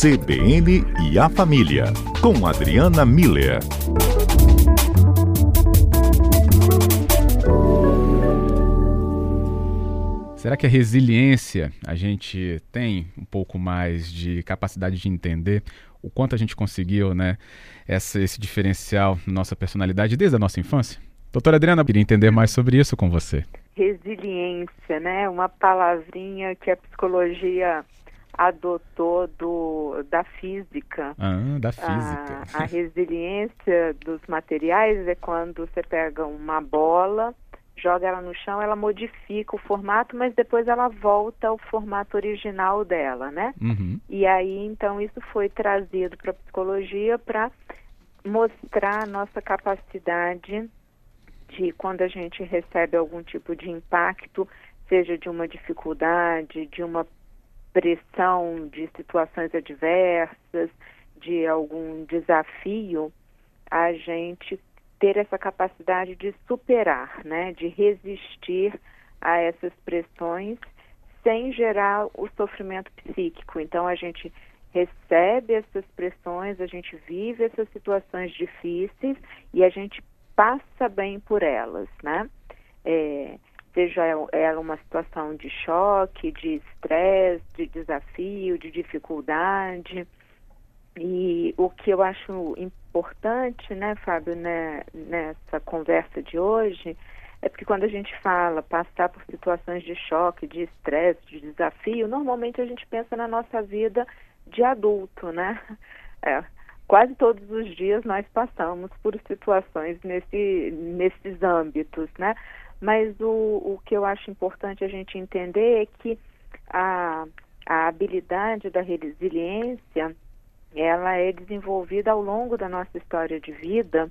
CBN e a Família, com Adriana Miller. Será que a resiliência a gente tem um pouco mais de capacidade de entender o quanto a gente conseguiu, né, essa, esse diferencial na nossa personalidade desde a nossa infância? Doutora Adriana, queria entender mais sobre isso com você. Resiliência, né? Uma palavrinha que a psicologia adotou do, da física. Ah, da física. A, a resiliência dos materiais é quando você pega uma bola joga ela no chão, ela modifica o formato, mas depois ela volta ao formato original dela, né? Uhum. E aí, então, isso foi trazido para a psicologia para mostrar a nossa capacidade de, quando a gente recebe algum tipo de impacto, seja de uma dificuldade, de uma pressão, de situações adversas, de algum desafio, a gente ter essa capacidade de superar, né, de resistir a essas pressões sem gerar o sofrimento psíquico. Então a gente recebe essas pressões, a gente vive essas situações difíceis e a gente passa bem por elas, né? É, seja ela uma situação de choque, de estresse, de desafio, de dificuldade. E o que eu acho importante, né, Fábio, né, nessa conversa de hoje, é porque quando a gente fala passar por situações de choque, de estresse, de desafio, normalmente a gente pensa na nossa vida de adulto, né? É, quase todos os dias nós passamos por situações nesse, nesses âmbitos, né? Mas o, o que eu acho importante a gente entender é que a, a habilidade da resiliência ela é desenvolvida ao longo da nossa história de vida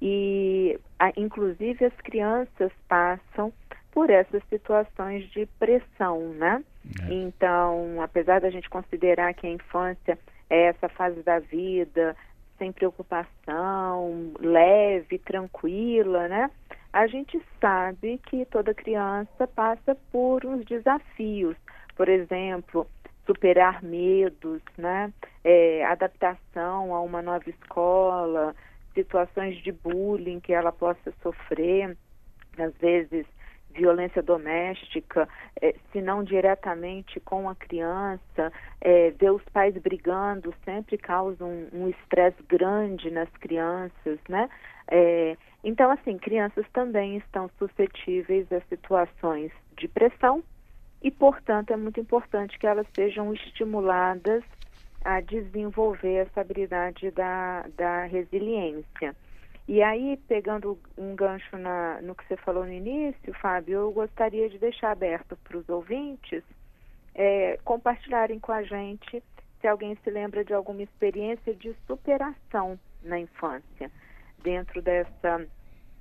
e, a, inclusive, as crianças passam por essas situações de pressão, né? É. Então, apesar da gente considerar que a infância é essa fase da vida sem preocupação, leve, tranquila, né? A gente sabe que toda criança passa por uns desafios. Por exemplo, superar medos, né? É, adaptação a uma nova escola, situações de bullying que ela possa sofrer, às vezes violência doméstica, é, se não diretamente com a criança, é, ver os pais brigando sempre causa um estresse grande nas crianças, né? É, então, assim, crianças também estão suscetíveis a situações de pressão e, portanto, é muito importante que elas sejam estimuladas a desenvolver essa habilidade da, da resiliência. E aí, pegando um gancho na, no que você falou no início, Fábio, eu gostaria de deixar aberto para os ouvintes é, compartilharem com a gente se alguém se lembra de alguma experiência de superação na infância, dentro dessa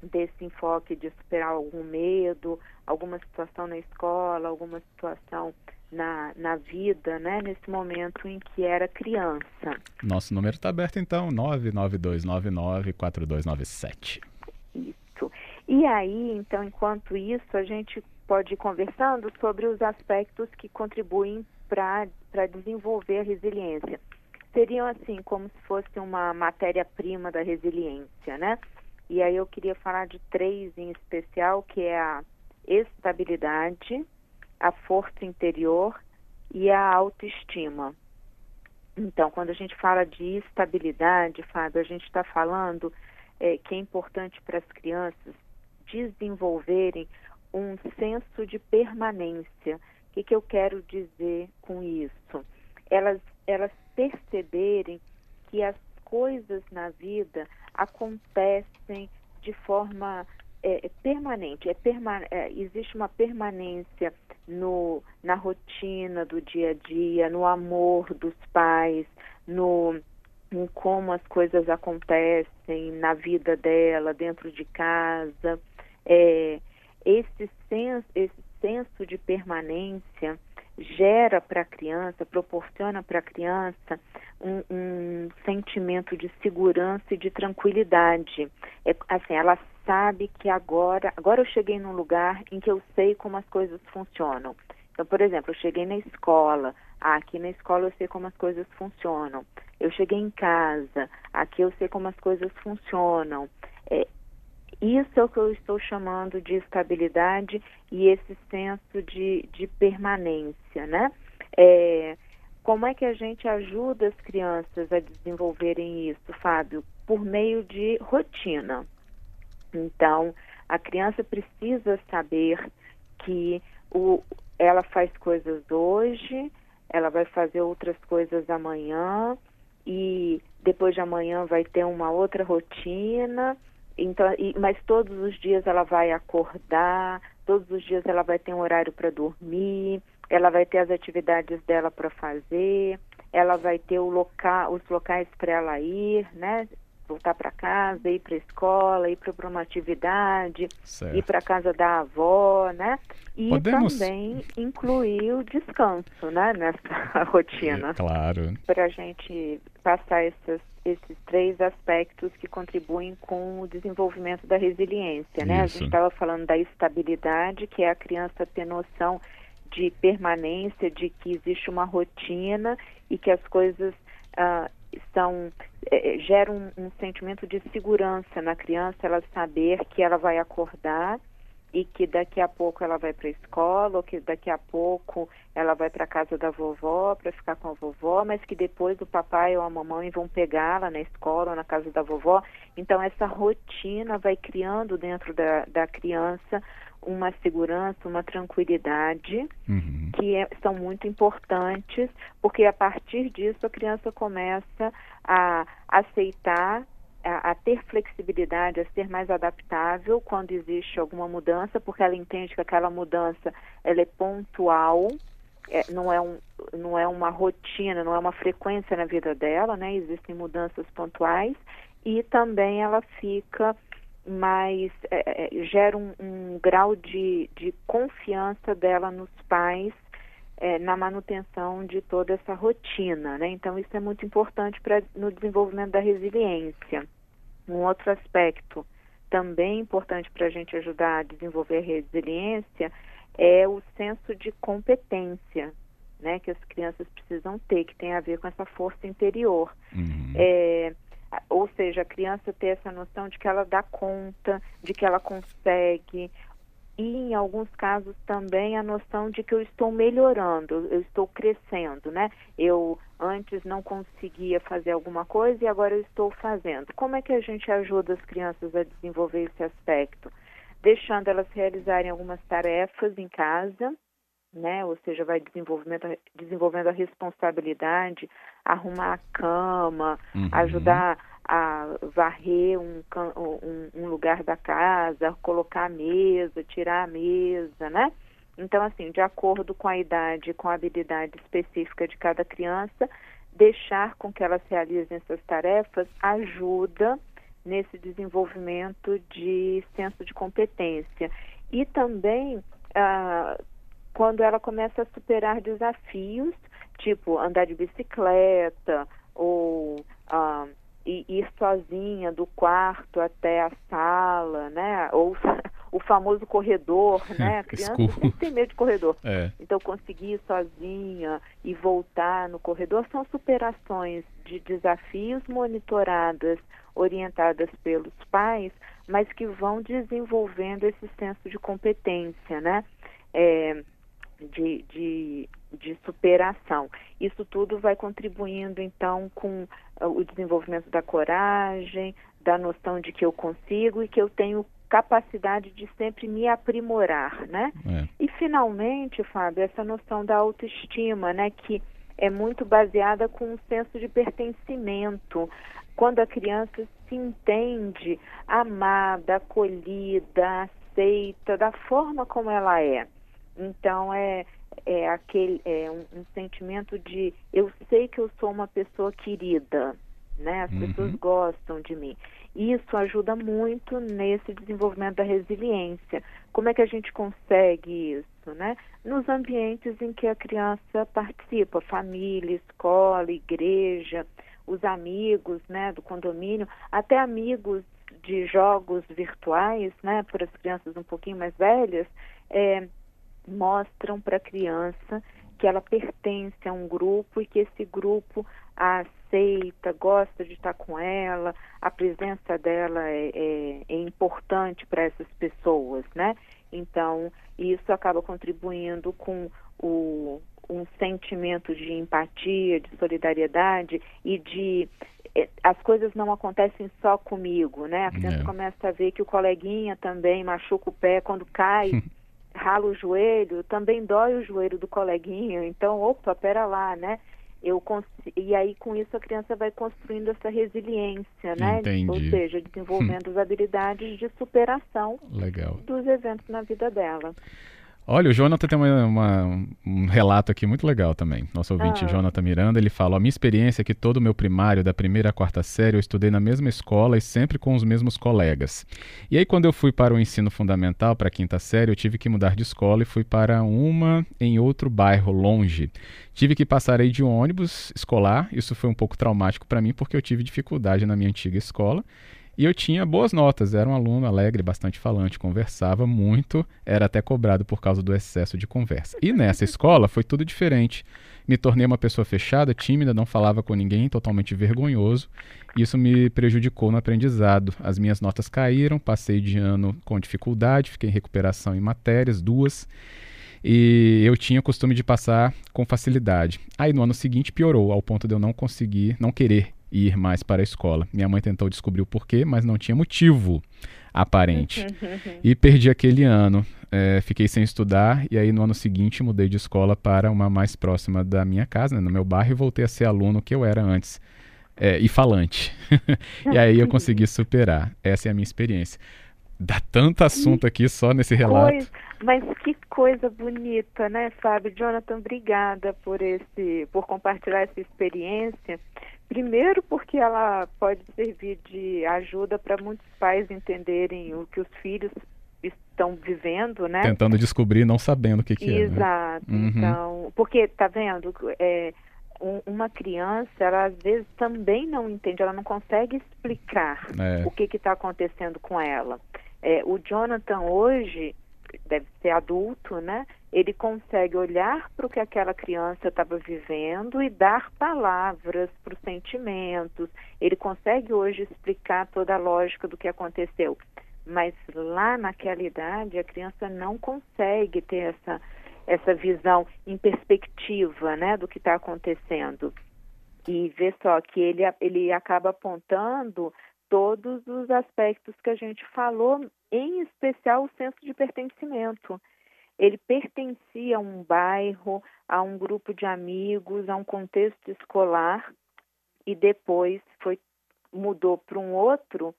desse enfoque de superar algum medo, alguma situação na escola, alguma situação na, na vida, né, nesse momento em que era criança. Nosso número está aberto então, 992994297. Isso. E aí, então, enquanto isso, a gente pode ir conversando sobre os aspectos que contribuem para desenvolver a resiliência. Seriam assim, como se fosse uma matéria-prima da resiliência, né? E aí eu queria falar de três em especial, que é a estabilidade, a força interior e a autoestima. Então, quando a gente fala de estabilidade, Fábio, a gente está falando é, que é importante para as crianças desenvolverem um senso de permanência. O que, que eu quero dizer com isso? Elas, elas perceberem que as coisas na vida acontecem de forma é, é, permanente. É perma é, existe uma permanência no, na rotina do dia a dia, no amor dos pais, no em como as coisas acontecem na vida dela, dentro de casa. É, esse, senso, esse senso de permanência gera para a criança, proporciona para a criança um, um, sentimento de segurança e de tranquilidade. É, assim, ela sabe que agora, agora eu cheguei num lugar em que eu sei como as coisas funcionam. Então, por exemplo, eu cheguei na escola, Ah, aqui na escola eu sei como as coisas funcionam. Eu cheguei em casa, aqui eu sei como as coisas funcionam. É, isso é o que eu estou chamando de estabilidade e esse senso de, de permanência, né? É, como é que a gente ajuda as crianças a desenvolverem isso, Fábio? Por meio de rotina. Então, a criança precisa saber que o, ela faz coisas hoje, ela vai fazer outras coisas amanhã e depois de amanhã vai ter uma outra rotina. Então, e, mas todos os dias ela vai acordar, todos os dias ela vai ter um horário para dormir, ela vai ter as atividades dela para fazer, ela vai ter o os locais para ela ir, né? Voltar para casa, ir para a escola, ir para uma atividade, certo. ir para a casa da avó, né? E Podemos... também incluir o descanso, né, nessa rotina. É, claro. Para a gente passar esses, esses três aspectos que contribuem com o desenvolvimento da resiliência, né? Isso. A gente estava falando da estabilidade, que é a criança ter noção de permanência, de que existe uma rotina e que as coisas uh, são é, é, gera um, um, sentimento de segurança na criança, ela saber que ela vai acordar e que daqui a pouco ela vai para a escola, ou que daqui a pouco ela vai para a casa da vovó para ficar com a vovó, mas que depois o papai ou a mamãe vão pegá-la na escola ou na casa da vovó. Então essa rotina vai criando dentro da, da criança uma segurança, uma tranquilidade, uhum. que é, são muito importantes, porque a partir disso a criança começa a aceitar, a, a, ter flexibilidade, a ser mais adaptável quando existe alguma mudança, porque ela entende que aquela mudança ela é pontual, é, não, é um, não é uma rotina, não é uma frequência na vida dela, né? Existem mudanças pontuais e também ela fica mas é, é, gera um, um grau de, de, confiança dela nos pais é, na manutenção de toda essa rotina, né? Então isso é muito importante para no desenvolvimento da resiliência. Um outro aspecto também importante para a gente ajudar a desenvolver a resiliência é o senso de competência, né? Que as crianças precisam ter, que tem a ver com essa força interior. Uhum. É, ou seja, a criança ter essa noção de que ela dá conta, de que ela consegue, e em alguns casos também a noção de que eu estou melhorando, eu estou crescendo, né? Eu antes não conseguia fazer alguma coisa e agora eu estou fazendo. Como é que a gente ajuda as crianças a desenvolver esse aspecto? Deixando elas realizarem algumas tarefas em casa, né? Ou seja, vai desenvolvendo, desenvolvendo a responsabilidade, arrumar a cama, uhum. ajudar a varrer um, um, um, lugar da casa, colocar a mesa, tirar a mesa, né? Então, assim, de acordo com a idade, com a habilidade específica de cada criança, deixar com que elas realizem essas tarefas ajuda nesse desenvolvimento de senso de competência. E também ah, quando ela começa a superar desafios, tipo andar de bicicleta ou ah, ir sozinha do quarto até a sala, né? Ou o famoso corredor, né? A criança sempre tem medo de corredor. É. Então, conseguir ir sozinha e voltar no corredor são superações de desafios monitoradas, orientadas pelos pais, mas que vão desenvolvendo esse senso de competência, né? É, de, de, de superação. Isso tudo vai contribuindo, então, com uh, o desenvolvimento da coragem, da noção de que eu consigo e que eu tenho capacidade de sempre me aprimorar, né? É. E finalmente, Fábio, essa noção da autoestima, né, que é muito baseada com um senso de pertencimento. Quando a criança se entende amada, acolhida, aceita da forma como ela é. Então é, é aquele é um, um, sentimento de eu sei que eu sou uma pessoa querida, né? As uhum. pessoas gostam de mim. Isso ajuda muito nesse desenvolvimento da resiliência. Como é que a gente consegue isso, né? Nos ambientes em que a criança participa, família, escola, igreja, os amigos, né, do condomínio, até amigos de jogos virtuais, né, para as crianças um pouquinho mais velhas, é, mostram para a criança que ela pertence a um grupo e que esse grupo a aceita, gosta de estar com ela, a presença dela é, é, é importante para essas pessoas, né? Então, isso acaba contribuindo com o, um sentimento de empatia, de solidariedade e de é, as coisas não acontecem só comigo, né? A criança é. começa a ver que o coleguinha também machuca o pé quando cai, rala o joelho, também dói o joelho do coleguinha. Então, opa, pera lá, né? Eu e aí com isso a criança vai construindo essa resiliência, né? Entendi. Ou seja, desenvolvendo as habilidades de superação Legal. dos eventos na vida dela. Olha, o Jonathan tem uma, uma, um relato aqui muito legal também. Nosso ouvinte, ah. Jonathan Miranda, ele fala: a minha experiência é que todo o meu primário, da primeira à quarta série, eu estudei na mesma escola e sempre com os mesmos colegas. E aí, quando eu fui para o ensino fundamental, para a quinta série, eu tive que mudar de escola e fui para uma em outro bairro, longe. Tive que passar aí de um ônibus escolar. Isso foi um pouco traumático para mim, porque eu tive dificuldade na minha antiga escola. E eu tinha boas notas, era um aluno alegre, bastante falante, conversava muito, era até cobrado por causa do excesso de conversa. E nessa escola foi tudo diferente. Me tornei uma pessoa fechada, tímida, não falava com ninguém, totalmente vergonhoso. Isso me prejudicou no aprendizado. As minhas notas caíram, passei de ano com dificuldade, fiquei em recuperação em matérias, duas. E eu tinha o costume de passar com facilidade. Aí no ano seguinte piorou, ao ponto de eu não conseguir, não querer ir mais para a escola. Minha mãe tentou descobrir o porquê, mas não tinha motivo aparente. e perdi aquele ano. É, fiquei sem estudar e aí no ano seguinte mudei de escola para uma mais próxima da minha casa, né, no meu bairro, e voltei a ser aluno que eu era antes. É, e falante. e aí eu consegui superar. Essa é a minha experiência. Dá tanto assunto aqui só nesse relato. mas que coisa bonita, né, Fábio? Jonathan, obrigada por esse, por compartilhar essa experiência. Primeiro, porque ela pode servir de ajuda para muitos pais entenderem o que os filhos estão vivendo, né? Tentando descobrir, não sabendo o que, que Exato. é. Exato. Né? Uhum. Então, porque tá vendo? É, um, uma criança, ela às vezes também não entende, ela não consegue explicar é. o que está acontecendo com ela. É, o Jonathan hoje deve ser adulto, né? ele consegue olhar para o que aquela criança estava vivendo e dar palavras para os sentimentos. Ele consegue hoje explicar toda a lógica do que aconteceu. Mas lá naquela idade, a criança não consegue ter essa, essa visão em perspectiva né, do que está acontecendo. E vê só que ele, ele acaba apontando todos os aspectos que a gente falou, em especial o senso de pertencimento ele pertencia a um bairro, a um grupo de amigos, a um contexto escolar e depois foi mudou para um outro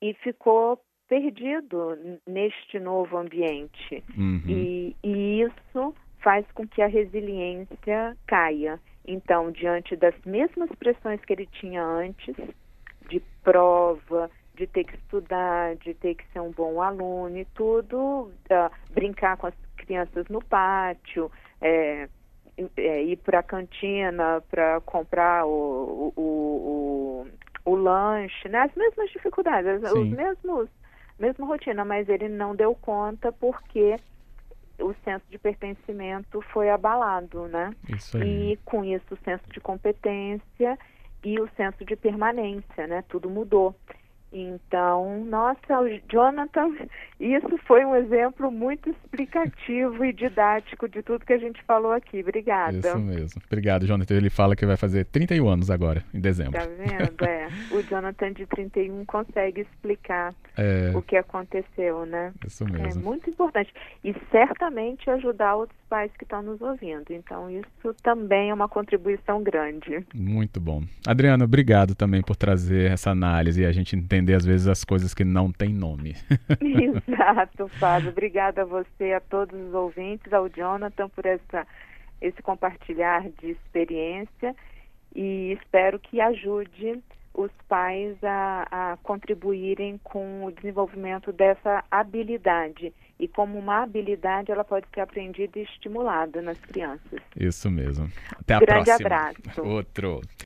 e ficou perdido neste novo ambiente. Uhum. E, e isso faz com que a resiliência caia. Então, diante das mesmas pressões que ele tinha antes, prova, de ter que estudar, de ter que ser um bom aluno e tudo, uh, brincar com as crianças no pátio, é, é, ir para a cantina para comprar o, o, o, o, lanche, né? as mesmas dificuldades, Sim. os mesmos, mesma rotina, mas ele não deu conta porque o senso de pertencimento foi abalado, né? E com isso o senso de competência e o senso de permanência, né? Tudo mudou. Então, nossa, o Jonathan, isso foi um exemplo muito explicativo e didático de tudo que a gente falou aqui. Obrigada. Isso mesmo. Obrigado, Jonathan. Ele fala que vai fazer 31 anos agora, em dezembro. Tá vendo? É. O Jonathan de 31 consegue explicar é... o que aconteceu, né? Isso mesmo. É muito importante. E certamente ajudar outros pais que estão nos ouvindo. Então, isso também é uma contribuição grande. Muito bom. Adriana, obrigado também por trazer essa análise e a gente entender, às vezes, as coisas que não têm nome. Exato, Fábio. Obrigada a você, a todos os ouvintes, ao Jonathan por essa, esse compartilhar de experiência e espero que ajude os pais a, a, contribuírem com o desenvolvimento dessa habilidade. E como uma habilidade, ela pode ser aprendida e estimulada nas crianças. Isso mesmo. Até a Grande próxima. abraço. Outro.